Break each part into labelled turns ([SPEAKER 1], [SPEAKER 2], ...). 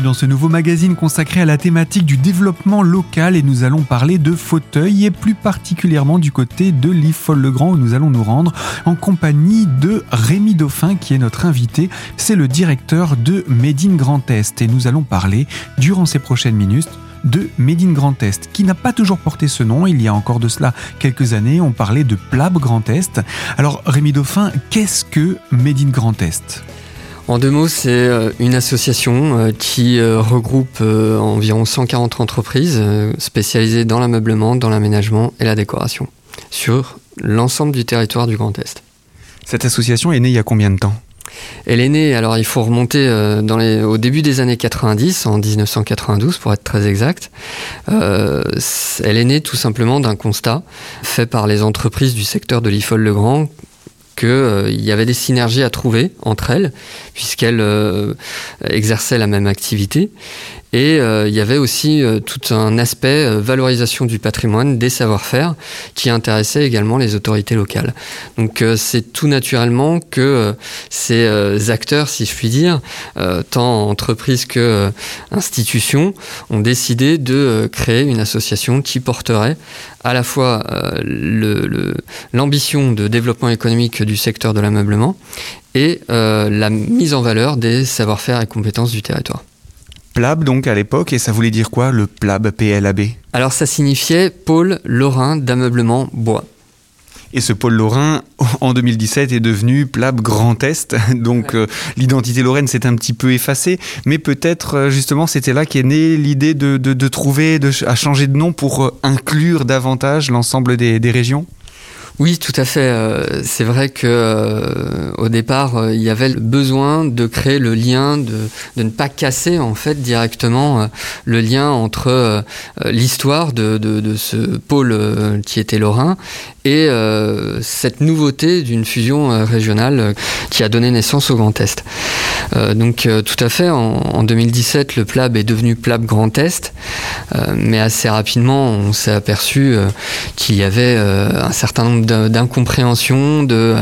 [SPEAKER 1] dans ce nouveau magazine consacré à la thématique du développement local et nous allons parler de fauteuils et plus particulièrement du côté de l'IFOL-le-Grand où nous allons nous rendre en compagnie de Rémi Dauphin qui est notre invité. C'est le directeur de Made in Grand Est et nous allons parler durant ces prochaines minutes de Made in Grand Est, qui n'a pas toujours porté ce nom. Il y a encore de cela quelques années, on parlait de Plab Grand Est. Alors Rémi Dauphin, qu'est-ce que Made in Grand Est?
[SPEAKER 2] En deux mots, c'est euh, une association euh, qui euh, regroupe environ 140 entreprises spécialisées dans l'ameublement, dans l'aménagement et la décoration sur l'ensemble du territoire du Grand Est.
[SPEAKER 1] Cette association est née il y a combien de temps?
[SPEAKER 2] Elle est née, alors il faut remonter dans les, au début des années 90, en 1992 pour être très exact. elle est née tout simplement d'un constat fait par les entreprises du secteur de l'IFOL-le-Grand qu'il euh, y avait des synergies à trouver entre elles, puisqu'elles euh, exerçaient la même activité, et euh, il y avait aussi tout un aspect valorisation du patrimoine, des savoir-faire, qui intéressait également les autorités locales. Donc c'est tout naturellement que ces acteurs, si je puis dire, tant entreprises que institutions, ont décidé de créer une association qui porterait à la fois l'ambition de développement économique du secteur de l'ameublement et la mise en valeur des savoir-faire et compétences du territoire.
[SPEAKER 1] PLAB donc à l'époque, et ça voulait dire quoi le PLAB, PLAB
[SPEAKER 2] Alors ça signifiait pôle lorrain d'ameublement bois.
[SPEAKER 1] Et ce pôle lorrain, en 2017, est devenu PLAB Grand Est. Donc euh, l'identité lorraine s'est un petit peu effacée. Mais peut-être, euh, justement, c'était là qu'est née l'idée de, trouver, de, à changer de nom pour euh, inclure davantage l'ensemble des régions?
[SPEAKER 2] Oui, tout à fait. Euh, c'est vrai que euh, au départ, euh, il y avait le besoin de créer le lien, de, ne pas casser en fait directement le lien entre l'histoire de, ce pôle qui était lorrain et cette nouveauté d'une fusion régionale qui a donné naissance au Grand Est. donc tout à fait, en, en, 2017, le PLAB est devenu PLAB Grand Est, mais assez rapidement, on s'est aperçu qu'il y avait un certain nombre d'incompréhension, de,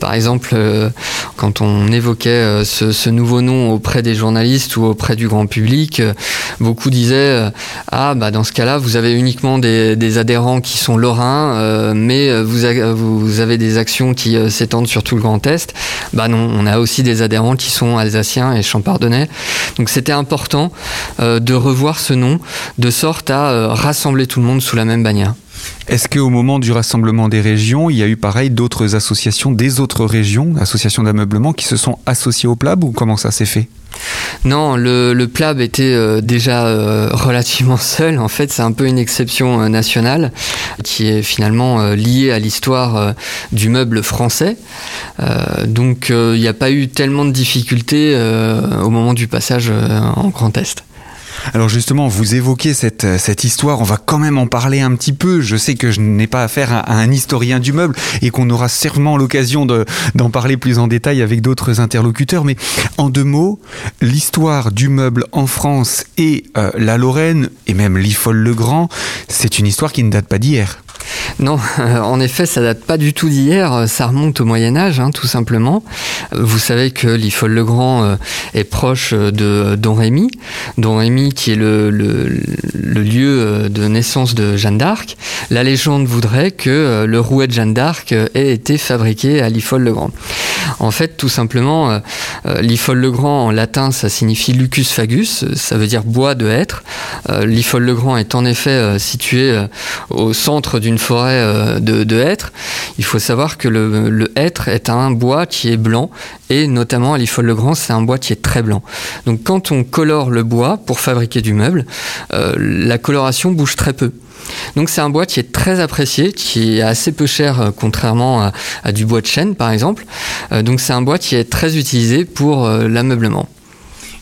[SPEAKER 2] par exemple, euh, quand on évoquait euh, ce, nouveau nom auprès des journalistes ou auprès du grand public, euh, beaucoup disaient ah bah dans ce cas-là vous avez uniquement des, adhérents qui sont lorrains, mais vous, vous avez des actions qui s'étendent sur tout le Grand Est. Bah non, on a aussi des adhérents qui sont alsaciens et champardonnais. Donc c'était important de revoir ce nom de sorte à rassembler tout le monde sous la même bannière.
[SPEAKER 1] Est-ce qu'au moment du rassemblement des régions, il y a eu pareil d'autres associations des autres régions, associations d'ameublement, qui se sont associées au PLAB ou comment ça s'est fait?
[SPEAKER 2] Non, le, PLAB était euh, déjà euh, relativement seul. En fait, c'est un peu une exception euh, nationale qui est finalement liée à l'histoire du meuble français. donc, il n'y a pas eu tellement de difficultés au moment du passage en Grand Est.
[SPEAKER 1] Alors justement, vous évoquez cette, euh, cette histoire, on va quand même en parler un petit peu. Je sais que je n'ai pas affaire à, un historien du meuble et qu'on aura sûrement l'occasion d'en parler plus en détail avec d'autres interlocuteurs, mais en deux mots, l'histoire du meuble en France et euh, la Lorraine, et même l'Ifol-le-Grand, c'est une histoire qui ne date pas d'hier.
[SPEAKER 2] Non, en effet, ça date pas du tout d'hier, ça remonte au Moyen Âge, hein, tout simplement. Vous savez que l'Ifol-le-Grand euh, est proche de Don Rémy, Don qui est le, lieu euh, de naissance de Jeanne d'Arc. La légende voudrait que euh, le rouet de Jeanne d'Arc ait été fabriqué à l'Ifol-le-Grand. En fait, tout simplement, l'Ifol-le-Grand en latin, ça signifie lucus fagus, ça veut dire bois de hêtre. L'Ifol-le-Grand est en effet situé au centre d'une forêt euh, de, hêtres, il faut savoir que le, hêtre est un bois qui est blanc et notamment à l'Ifol-le-Grand, c'est un bois qui est très blanc. Donc quand on colore le bois pour fabriquer du meuble, euh, la coloration bouge très peu. Donc c'est un bois qui est très apprécié, qui est assez peu cher euh, contrairement à, du bois de chêne par exemple. donc c'est un bois qui est très utilisé pour l'ameublement.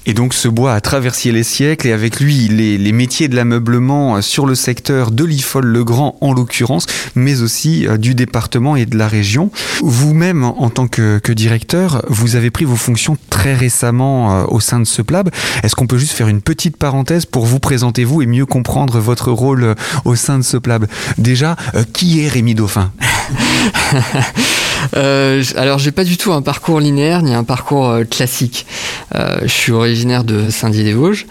[SPEAKER 1] Et donc ce bois a traversé les siècles et avec lui les, métiers de l'ameublement euh, sur le secteur de l'Ifol-le-Grand en l'occurrence, mais aussi euh, du département et de la région. Vous-même, en tant que, directeur, vous avez pris vos fonctions très récemment euh, au sein de ce PLAB. Est-ce qu'on peut juste faire une petite parenthèse pour vous présenter vous et mieux comprendre votre rôle au sein de ce PLAB? Déjà, qui est Rémi Dauphin?
[SPEAKER 2] Euh, alors, j'ai pas du tout un parcours linéaire ni un parcours classique. Je suis originaire de Saint-Dié-des-Vosges.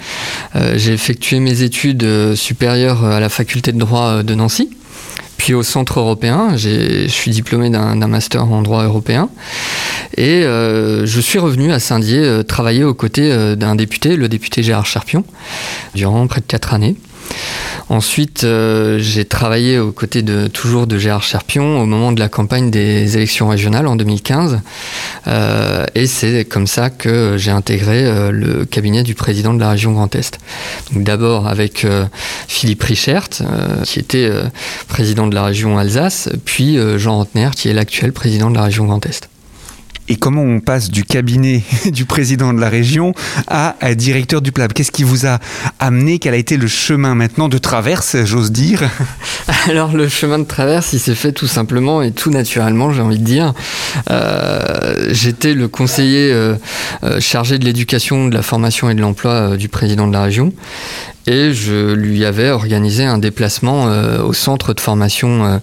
[SPEAKER 2] j'ai effectué mes études supérieures à la faculté de droit de Nancy. Puis au centre européen, je suis diplômé d'un master en droit européen. Et je suis revenu à Saint-Dié travailler aux côtés d'un député, le député Gérard Charpion, durant près de quatre années. Ensuite, euh, j'ai travaillé aux côtés de toujours de Gérard Cherpion au moment de la campagne des élections régionales en 2015. Euh, et c'est comme ça que j'ai intégré euh, le cabinet du président de la région Grand Est. D'abord avec Philippe Richert, qui était président de la région Alsace, puis Jean Rotner, qui est l'actuel président de la région Grand Est.
[SPEAKER 1] Et comment on passe du cabinet du président de la région à, directeur du PLAB Qu'est-ce qui vous a amené? Quel a été le chemin maintenant de traverse, j'ose dire?
[SPEAKER 2] Alors le chemin de traverse, il s'est fait tout simplement et tout naturellement, j'ai envie de dire. Euh, j'étais le conseiller euh, euh, chargé de l'éducation, de la formation et de l'emploi du président de la région et je lui avais organisé un déplacement au centre de formation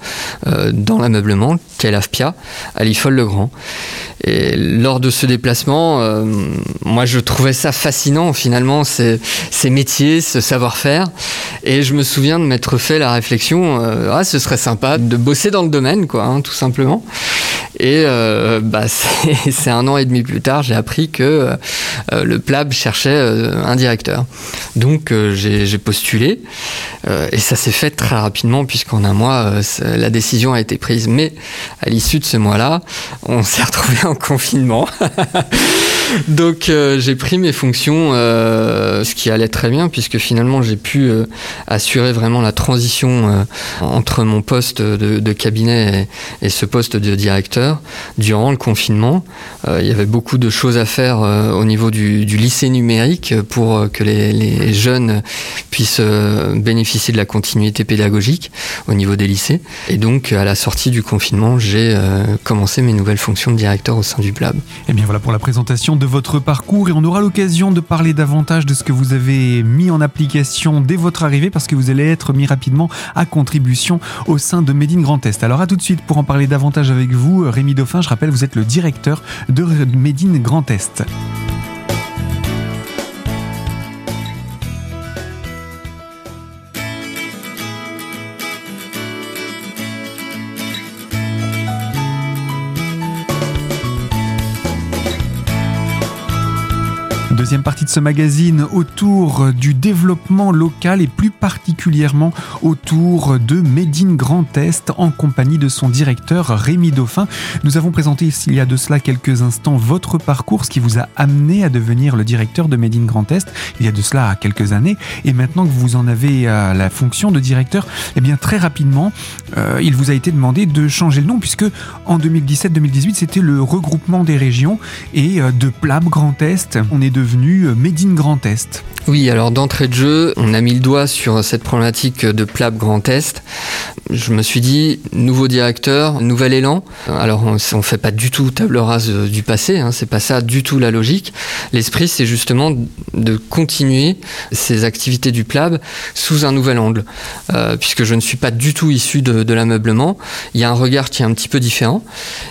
[SPEAKER 2] dans l'ameublement, qui est l'AFPIA, à l'IFOL-le-Grand. Et lors de ce déplacement, euh, moi je trouvais ça fascinant finalement, ces, métiers, ce savoir-faire. Et je me souviens de m'être fait la réflexion, euh, ah ce serait sympa de bosser dans le domaine, quoi, hein, tout simplement. Et euh, bah, c'est un an et demi plus tard, j'ai appris que le PLAB cherchait un directeur. Donc j'ai postulé et ça s'est fait très rapidement puisqu'en un mois, la décision a été prise. Mais à l'issue de ce mois-là, on s'est retrouvé en confinement. Donc euh, j'ai pris mes fonctions, euh, ce qui allait très bien puisque finalement j'ai pu euh, assurer vraiment la transition entre mon poste de, cabinet et, ce poste de directeur durant le confinement. il y avait beaucoup de choses à faire au niveau du, lycée numérique pour que les, jeunes puissent bénéficier de la continuité pédagogique au niveau des lycées. Et donc à la sortie du confinement, j'ai commencé mes nouvelles fonctions de directeur au sein du PLAB. Et
[SPEAKER 1] eh bien voilà pour la présentation de votre parcours et on aura l'occasion de parler davantage de ce que vous avez mis en application dès votre arrivée parce que vous allez être mis rapidement à contribution au sein de Médine Grand Est. Alors à tout de suite pour en parler davantage avec vous, Rémi Dauphin, je rappelle, vous êtes le directeur de Médine Grand Est. Deuxième partie de ce magazine autour du développement local et plus particulièrement autour de Made in Grand Est en compagnie de son directeur Rémi Dauphin. Nous avons présenté il y a de cela quelques instants votre parcours, ce qui vous a amené à devenir le directeur de Made in Grand Est il y a de cela quelques années. Et maintenant que vous en avez euh, la fonction de directeur, eh bien très rapidement, euh, il vous a été demandé de changer le nom puisque en 2017-2018 c'était le regroupement des régions et euh, de PLAB Grand Est. On est de devenu euh, Made in Grand Est.
[SPEAKER 2] Oui, alors d'entrée de jeu, on a mis le doigt sur cette problématique de PLAB Grand Est. Je me suis dit, nouveau directeur, nouvel élan. Alors on ne fait pas du tout table rase euh, du passé, hein, c'est pas ça du tout la logique. L'esprit, c'est justement de continuer ces activités du PLAB sous un nouvel angle. Euh, puisque je ne suis pas du tout issu de, l'ameublement, il y a un regard qui est un petit peu différent.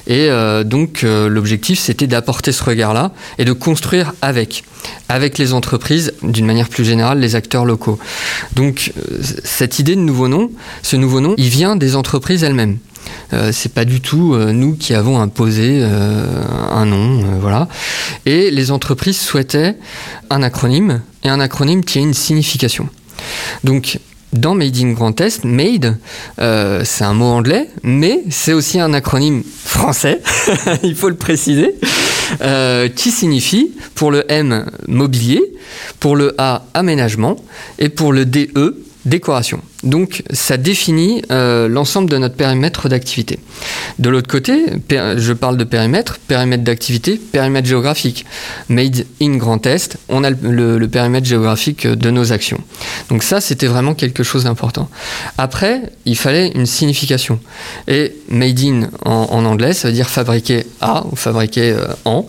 [SPEAKER 2] Et donc l'objectif, c'était d'apporter ce regard-là et de construire avec avec les entreprises, d'une manière plus générale, les acteurs locaux. Donc euh, cette idée de nouveau nom, ce nouveau nom, il vient des entreprises elles-mêmes. Euh, c'est pas du tout euh, nous qui avons imposé un nom, voilà. Et les entreprises souhaitaient un acronyme et un acronyme qui ait une signification. Donc dans Made in Grand Est, Made, euh, c'est un mot anglais, mais c'est aussi un acronyme français, il faut le préciser, euh, qui signifie pour le M mobilier, pour le A aménagement et pour le DE décoration. Donc ça définit euh, l'ensemble de notre périmètre d'activité. De l'autre côté, je parle de périmètre, périmètre d'activité, périmètre géographique. Made in Grand Est, on a le, périmètre géographique de nos actions. Donc ça, c'était vraiment quelque chose d'important. Après, il fallait une signification. Et made in en, anglais, ça veut dire fabriqué à ou fabriqué euh, en.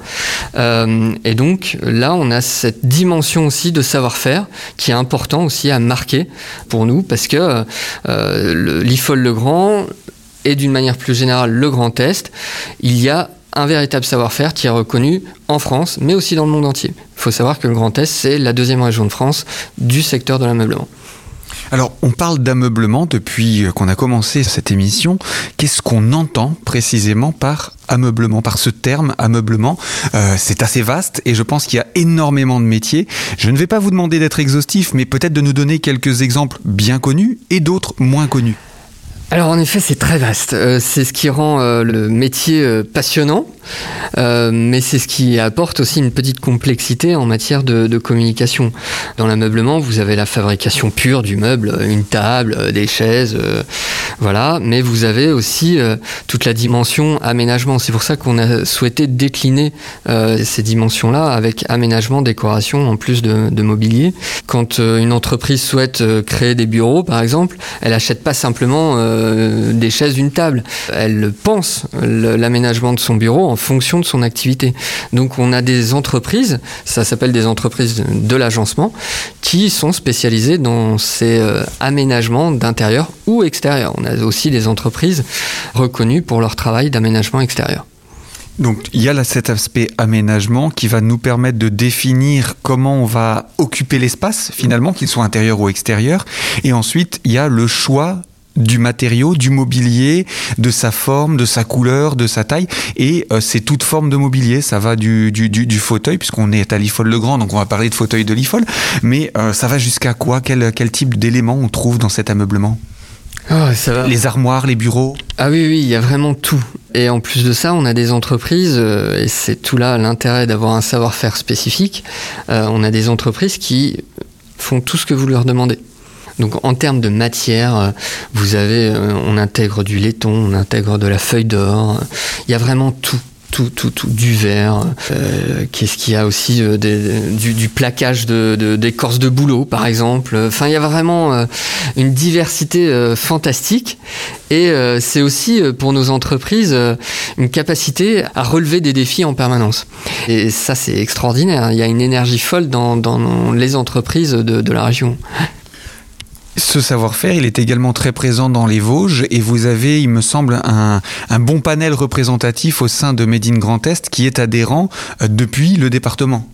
[SPEAKER 2] Euh, et donc là, on a cette dimension aussi de savoir-faire qui est important aussi à marquer pour nous parce que euh, l'IFOL Le Grand et d'une manière plus générale le Grand Est, il y a un véritable savoir-faire qui est reconnu en France, mais aussi dans le monde entier. Il faut savoir que le Grand Est, c'est la deuxième région de France du secteur de l'ameublement.
[SPEAKER 1] Alors, on parle d'ameublement depuis qu'on a commencé cette émission. Qu'est-ce qu'on entend précisément par ameublement, par ce terme ameublement? Euh, C'est assez vaste et je pense qu'il y a énormément de métiers. Je ne vais pas vous demander d'être exhaustif, mais peut-être de nous donner quelques exemples bien connus et d'autres moins connus.
[SPEAKER 2] Alors en effet, c'est très vaste. Euh, c'est ce qui rend euh, le métier euh, passionnant, mais c'est ce qui apporte aussi une petite complexité en matière de, communication. Dans l'ameublement, vous avez la fabrication pure du meuble, une table, des chaises, voilà. Mais vous avez aussi toute la dimension aménagement. C'est pour ça qu'on a souhaité décliner ces dimensions-là avec aménagement, décoration en plus de, de mobilier. Quand une entreprise souhaite créer des bureaux, par exemple, elle achète pas simplement euh, des chaises, une table. Elle pense l'aménagement de son bureau en fonction de son activité. Donc on a des entreprises, ça s'appelle des entreprises de l'agencement, qui sont spécialisées dans ces euh, aménagements d'intérieur ou extérieur. On a aussi des entreprises reconnues pour leur travail d'aménagement extérieur.
[SPEAKER 1] Donc il y a cet aspect aménagement qui va nous permettre de définir comment on va occuper l'espace finalement, qu'il soit intérieur ou extérieur. Et ensuite il y a le choix du matériau, du mobilier, de sa forme, de sa couleur, de sa taille. Et euh, c'est toute forme de mobilier. Ça va du, du, du, fauteuil, puisqu'on est à l'IFOL-le-Grand, donc on va parler de fauteuil de l'IFOL. Mais euh, ça va jusqu'à quoi? Quel, quel type d'éléments on trouve dans cet ameublement?
[SPEAKER 2] Ah, ça va.
[SPEAKER 1] Les armoires, les bureaux?
[SPEAKER 2] Ah oui, oui, il y a vraiment tout. Et en plus de ça, on a des entreprises, euh, et c'est tout là l'intérêt d'avoir un savoir-faire spécifique, on a des entreprises qui font tout ce que vous leur demandez. Donc en termes de matière, euh, vous avez, euh, on intègre du laiton, on intègre de la feuille d'or. Il y a vraiment tout tout, tout, tout, du verre. Euh, qu'est-ce qu'il y a aussi du, plaquage de, d'écorce de, boulot, par exemple. Enfin, il y a vraiment une diversité fantastique. Et c'est aussi pour nos entreprises une capacité à relever des défis en permanence. Et ça, c'est extraordinaire. Il y a une énergie folle dans, les entreprises de, de la région.
[SPEAKER 1] Ce savoir-faire, il est également très présent dans les Vosges et vous avez, il me semble, un, bon panel représentatif au sein de Made in Grand Est qui est adhérent euh, depuis le département.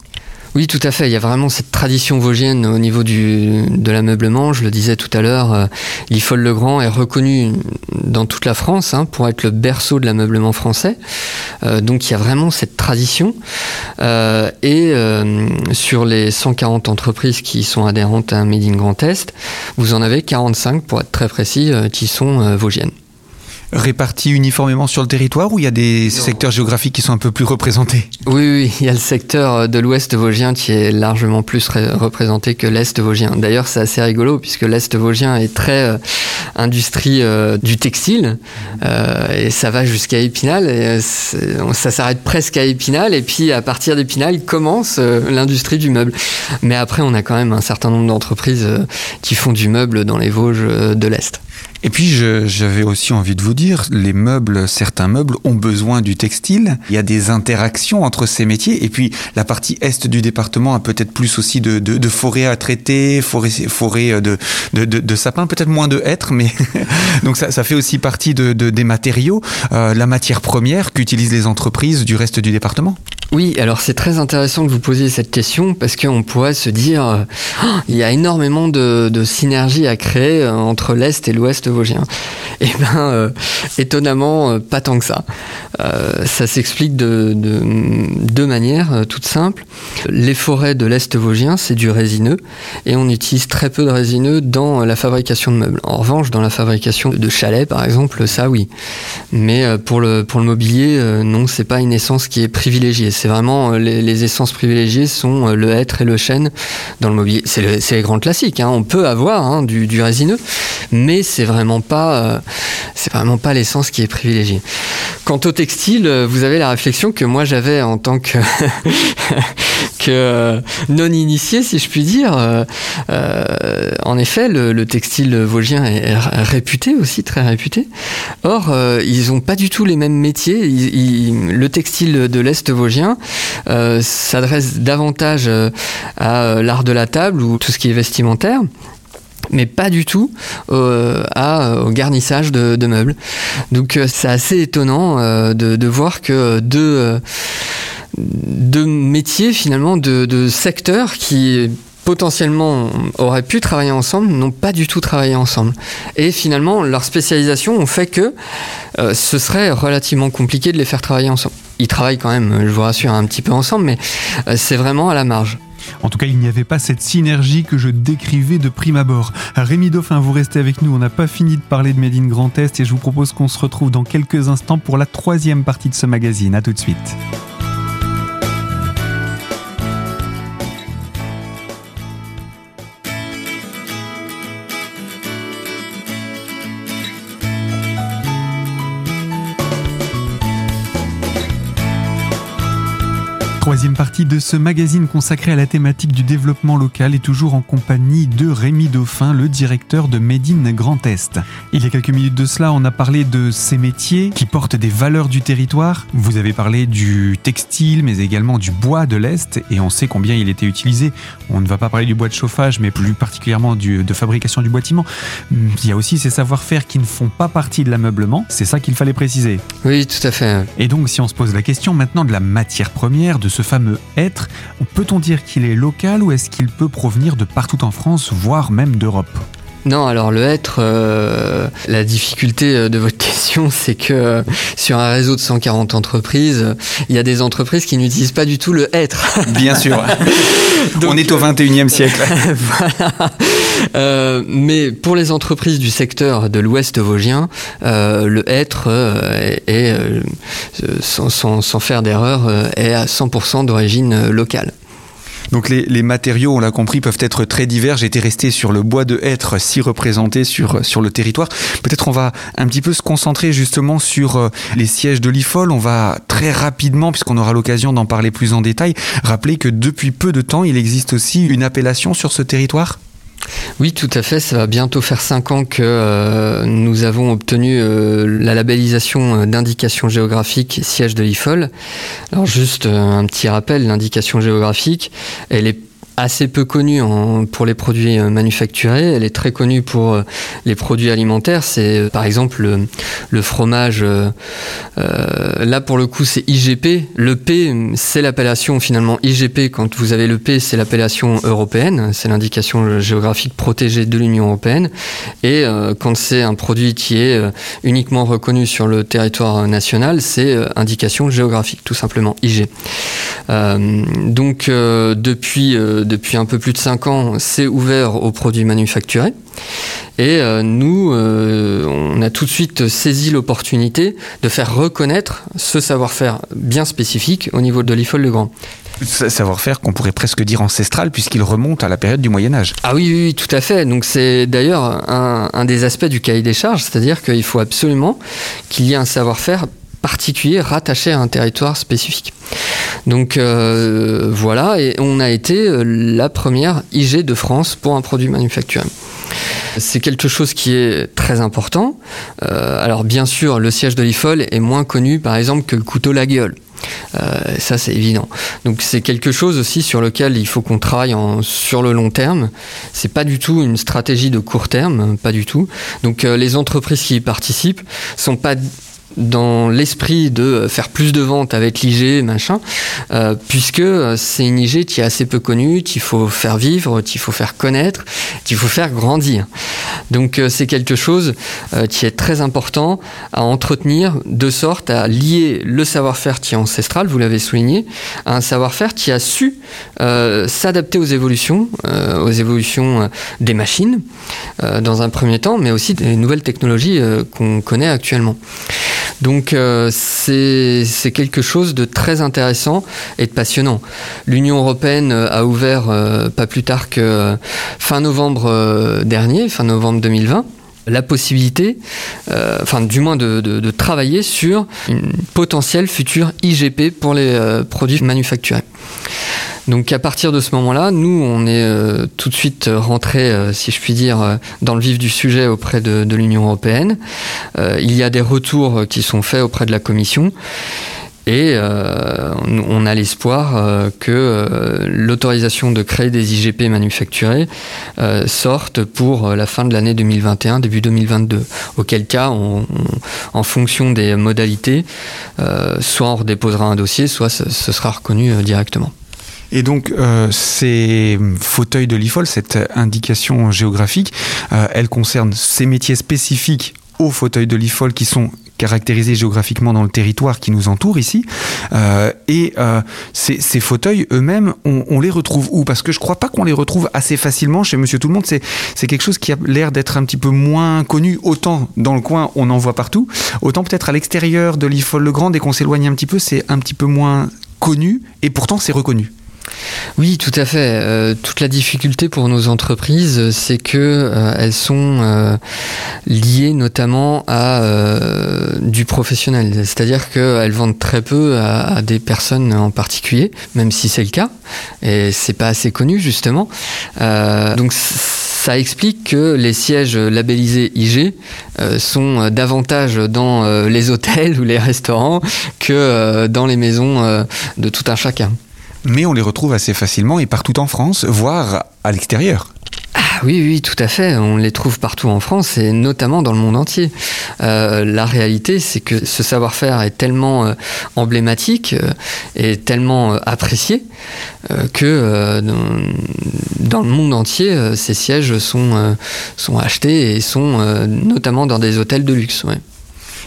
[SPEAKER 2] Oui, tout à fait. Il y a vraiment cette tradition vosgienne au niveau du, de l'ameublement. Je le disais tout à l'heure, euh, l'IFOL Grand est reconnu dans toute la France hein, pour être le berceau de l'ameublement français. Euh, donc il y a vraiment cette tradition. Euh, et sur les 140 entreprises qui sont adhérentes à Made in Grand Est, vous en avez 45, pour être très précis, qui sont vosgiennes
[SPEAKER 1] répartis uniformément sur le territoire ou il y a des secteurs géographiques qui sont un peu plus représentés?
[SPEAKER 2] Oui, oui, il y a le secteur de l'ouest vosgien qui est largement plus représenté que l'est vosgien. D'ailleurs, c'est assez rigolo puisque l'est vosgien est très euh, industrie euh, du textile euh, et ça va jusqu'à Épinal et ça s'arrête presque à Épinal et puis à partir d'Épinal commence l'industrie du meuble. Mais après, on a quand même un certain nombre d'entreprises qui font du meuble dans les Vosges de l'est.
[SPEAKER 1] Et puis j'avais aussi envie de vous dire, les meubles, certains meubles ont besoin du textile. Il y a des interactions entre ces métiers. Et puis la partie est du département a peut-être plus aussi de, forêts à traiter, forêt, forêt de, sapins, peut-être moins de hêtres, mais donc ça, fait aussi partie de, des matériaux, euh, la matière première qu'utilisent les entreprises du reste du département.
[SPEAKER 2] Oui, alors c'est très intéressant que vous posiez cette question parce qu'on pourrait se dire euh, oh, il y a énormément de, de synergie à créer euh, entre l'Est et l'Ouest vosgien. Eh bien, euh, étonnamment, pas tant que ça. ça s'explique de, de, deux manières toutes simples. Les forêts de l'Est vosgien, c'est du résineux et on utilise très peu de résineux dans la fabrication de meubles. En revanche, dans la fabrication de chalets, par exemple, ça oui. Mais pour le, pour le mobilier, non, c'est pas une essence qui est privilégiée c'est vraiment euh, les, essences privilégiées sont euh, le hêtre et le chêne dans le mobilier. C'est les grands classiques. Hein. On peut avoir hein, du, résineux, mais c'est vraiment pas euh, c'est vraiment pas l'essence qui est privilégiée. Quant au textile, vous avez la réflexion que moi j'avais en tant que que non initié, si je puis dire. en effet, le, textile vosgien est réputé aussi, très réputé. Or, ils n'ont pas du tout les mêmes métiers. le textile de l'Est vosgien euh, s'adresse davantage euh, à euh, l'art de la table ou tout ce qui est vestimentaire. Mais pas du tout à, au garnissage de, meubles. Donc c'est assez étonnant de, voir que deux, deux métiers finalement, de, secteurs qui potentiellement auraient pu travailler ensemble n'ont pas du tout travaillé ensemble. Et finalement, leur spécialisation ont fait que euh, ce serait relativement compliqué de les faire travailler ensemble. Ils travaillent quand même, je vous rassure, un petit peu ensemble, mais euh, c'est vraiment à la marge.
[SPEAKER 1] En tout cas, il n'y avait pas cette synergie que je décrivais de prime abord. Rémi Dauphin, vous restez avec nous. On n'a pas fini de parler de Made in Grand Est et je vous propose qu'on se retrouve dans quelques instants pour la troisième partie de ce magazine. A tout de suite. Troisième partie de ce magazine consacré à la thématique du développement local et toujours en compagnie de Rémi Dauphin, le directeur de Médine Grand Est. Il y a quelques minutes de cela, on a parlé de ces métiers qui portent des valeurs du territoire. Vous avez parlé du textile, mais également du bois de l'Est, et on sait combien il était utilisé. On ne va pas parler du bois de chauffage, mais plus particulièrement du, de fabrication du bâtiment. Il y a aussi ces savoir-faire qui ne font pas partie de l'ameublement. C'est ça qu'il fallait préciser.
[SPEAKER 2] Oui, tout à fait.
[SPEAKER 1] Et donc, si on se pose la question maintenant de la matière première, de ce fameux être, peut-on dire qu'il est local ou est-ce qu'il peut provenir de partout en France, voire même d'Europe?
[SPEAKER 2] Non, alors le être, euh, la difficulté euh, de votre question, c'est que euh, sur un réseau de 140 entreprises, il y a des entreprises qui n'utilisent pas du tout le être.
[SPEAKER 1] Bien sûr. On est au 21e siècle.
[SPEAKER 2] voilà. mais pour les entreprises du secteur de l'Ouest vosgien, le être est, sans, sans, faire d'erreur, est à 100% d'origine locale.
[SPEAKER 1] Donc les, matériaux, on l'a compris, peuvent être très divers. J'étais resté sur le bois de hêtre si représenté sur, sur le territoire. Peut-être on va un petit peu se concentrer justement sur euh, les sièges de l'IFOL. On va très rapidement, puisqu'on aura l'occasion d'en parler plus en détail, rappeler que depuis peu de temps, il existe aussi une appellation sur ce territoire
[SPEAKER 2] oui, tout à fait. Ça va bientôt faire cinq ans que euh, nous avons obtenu euh, la labellisation d'indication géographique siège de l'IFOL. Alors juste euh, un petit rappel, l'indication géographique, elle est assez peu connue pour les produits euh, manufacturés. Elle est très connue pour euh, les produits alimentaires. C'est euh, par exemple le, fromage. là pour le coup c'est IGP. Le P c'est l'appellation finalement IGP. Quand vous avez le P c'est l'appellation européenne. C'est l'indication géographique protégée de l'Union européenne. Et quand c'est un produit qui est uniquement reconnu sur le territoire national, c'est indication géographique tout simplement IG. donc depuis depuis un peu plus de 5 ans, c'est ouvert aux produits manufacturés. Et euh, nous, euh, on a tout de suite saisi l'opportunité de faire reconnaître ce savoir-faire bien spécifique au niveau de l'IFOL Le Grand.
[SPEAKER 1] Savoir-faire qu'on pourrait presque dire ancestral puisqu'il remonte à la période du Moyen Âge.
[SPEAKER 2] Ah oui, oui, tout à fait. Donc c'est d'ailleurs un, un, des aspects du cahier des charges, c'est-à-dire qu'il faut absolument qu'il y ait un savoir-faire particulier rattaché à un territoire spécifique. Donc euh, voilà, et on a été euh, la première IG de France pour un produit manufacturé. C'est quelque chose qui est très important. Euh, alors bien sûr, le siège de l'IFOL est moins connu par exemple que le couteau la gueule. ça c'est évident. Donc c'est quelque chose aussi sur lequel il faut qu'on travaille sur le long terme. C'est pas du tout une stratégie de court terme, pas du tout. Donc les entreprises qui y participent sont pas dans l'esprit de faire plus de ventes avec l'IG, machin, euh, puisque c'est une IG qui est assez peu connue, qu'il faut faire vivre, qu'il faut faire connaître, qu'il faut faire grandir. Donc euh, c'est quelque chose euh, qui est très important à entretenir de sorte à lier le savoir-faire qui est ancestral, vous l'avez souligné, à un savoir-faire qui a su s'adapter aux évolutions, aux évolutions des machines dans un premier temps, mais aussi des nouvelles technologies qu'on connaît actuellement. Donc euh, c'est quelque chose de très intéressant et de passionnant. L'Union européenne euh, a ouvert euh, pas plus tard que fin novembre dernier, fin novembre 2020 la possibilité, enfin du moins de, travailler sur une potentielle future IGP pour les produits manufacturés. Donc à partir de ce moment-là, nous, on est euh, tout de suite rentré, euh, si je puis dire, euh, dans le vif du sujet auprès de, de l'Union européenne. il y a des retours qui sont faits auprès de la Commission. Et on a l'espoir que l'autorisation de créer des IGP manufacturés sorte pour la fin de l'année 2021, début 2022. Auquel cas, en fonction des modalités, soit on redéposera un dossier, soit ce, sera reconnu directement.
[SPEAKER 1] Et donc, euh, ces fauteuils de l'IFOL, cette indication géographique, euh, elle concerne ces métiers spécifiques aux fauteuils de l'IFOL qui sont caractérisés géographiquement dans le territoire qui nous entoure ici. Euh, et ces, fauteuils eux-mêmes, on, les retrouve où? Parce que je crois pas qu'on les retrouve assez facilement chez Monsieur Tout le Monde. C'est quelque chose qui a l'air d'être un petit peu moins connu. Autant dans le coin, on en voit partout. Autant peut-être à l'extérieur de l'IFOL le Grand, dès qu'on s'éloigne un petit peu, c'est un petit peu moins connu. Et pourtant, c'est reconnu.
[SPEAKER 2] Oui, tout à fait. Euh, toute la difficulté pour nos entreprises, c'est que euh, elles sont euh, liées notamment à du professionnel, c'est-à-dire qu'elles vendent très peu à, des personnes en particulier, même si c'est le cas, et c'est pas assez connu justement. donc ça explique que les sièges labellisés IG sont davantage dans les hôtels ou les restaurants que dans les maisons de tout un chacun
[SPEAKER 1] mais on les retrouve assez facilement et partout en France, voire à l'extérieur.
[SPEAKER 2] Ah oui, oui, tout à fait. On les trouve partout en France et notamment dans le monde entier. Euh, la réalité, c'est que ce savoir-faire est tellement euh, emblématique euh, et tellement apprécié que dans, le monde entier, ces sièges sont, sont achetés et sont notamment dans des hôtels de luxe.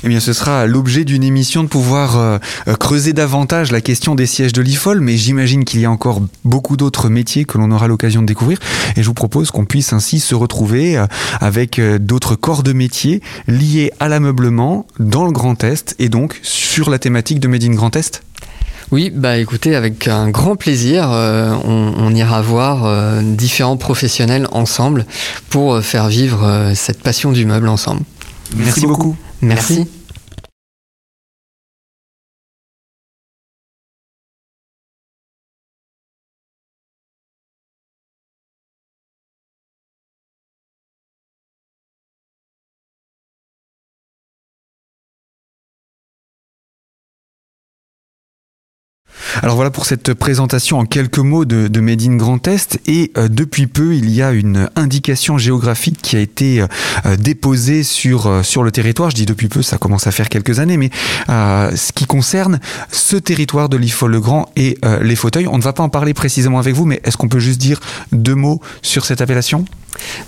[SPEAKER 1] Eh bien, ce sera l'objet d'une émission de pouvoir euh, euh, creuser davantage la question des sièges de l'IFOL, mais j'imagine qu'il y a encore beaucoup d'autres métiers que l'on aura l'occasion de découvrir. Et je vous propose qu'on puisse ainsi se retrouver euh, avec d'autres corps de métiers liés à l'ameublement dans le Grand Est et donc sur la thématique de Made in Grand Est.
[SPEAKER 2] Oui, bah écoutez, avec un grand plaisir, on, ira voir différents professionnels ensemble pour faire vivre cette passion du meuble ensemble.
[SPEAKER 1] Merci, beaucoup.
[SPEAKER 2] Merci.
[SPEAKER 1] Alors voilà pour cette présentation en quelques mots de, de Grand Est. Et euh, depuis peu, il y a une indication géographique qui a été euh, déposée sur, euh, le territoire. Je dis depuis peu, ça commence à faire quelques années, mais ce qui concerne ce territoire de l'IFOL-le-Grand et les fauteuils, on ne va pas en parler précisément avec vous, mais est-ce qu'on peut juste dire deux mots sur cette appellation?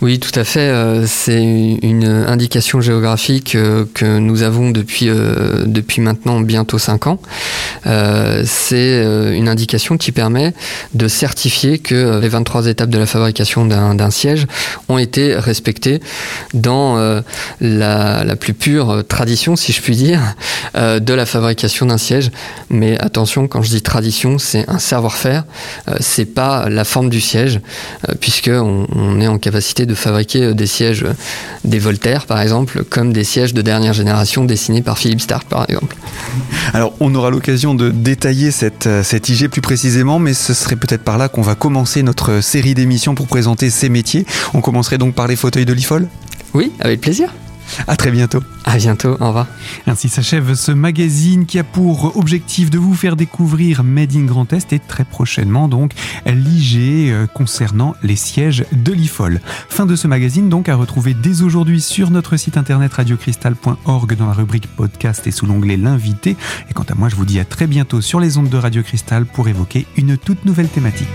[SPEAKER 2] Oui, tout à fait. Euh, c'est une indication géographique euh, que nous avons depuis, euh, maintenant bientôt 5 ans. Une indication qui permet de certifier que les 23 étapes de la fabrication d'un siège ont été respectées dans la, la, plus pure tradition, si je puis dire, de la fabrication d'un siège. Mais attention, quand je dis tradition, c'est un savoir-faire, c'est pas la forme du siège, puisque on, est en capacité de fabriquer euh, des sièges, euh, des Voltaire par exemple, comme des sièges de dernière génération dessinés par Philippe Stark par exemple.
[SPEAKER 1] Alors on aura l'occasion de détailler cette, euh, cette IG plus précisément, mais ce serait peut-être par là qu'on va commencer notre série d'émissions pour présenter ces métiers. On commencerait donc par les fauteuils de l'IFOL?
[SPEAKER 2] Oui, avec plaisir.
[SPEAKER 1] À très bientôt.
[SPEAKER 2] À bientôt, au revoir.
[SPEAKER 1] Ainsi s'achève ce magazine qui a pour objectif de vous faire découvrir Made in Grand Est et très prochainement donc l'IG euh, concernant les sièges de l'IFOL. Fin de ce magazine donc à retrouver dès aujourd'hui sur notre site internet radiocristal.org dans la rubrique podcast et sous l'onglet l'invité. Et quant à moi, je vous dis à très bientôt sur les ondes de Radio Cristal pour évoquer une toute nouvelle thématique.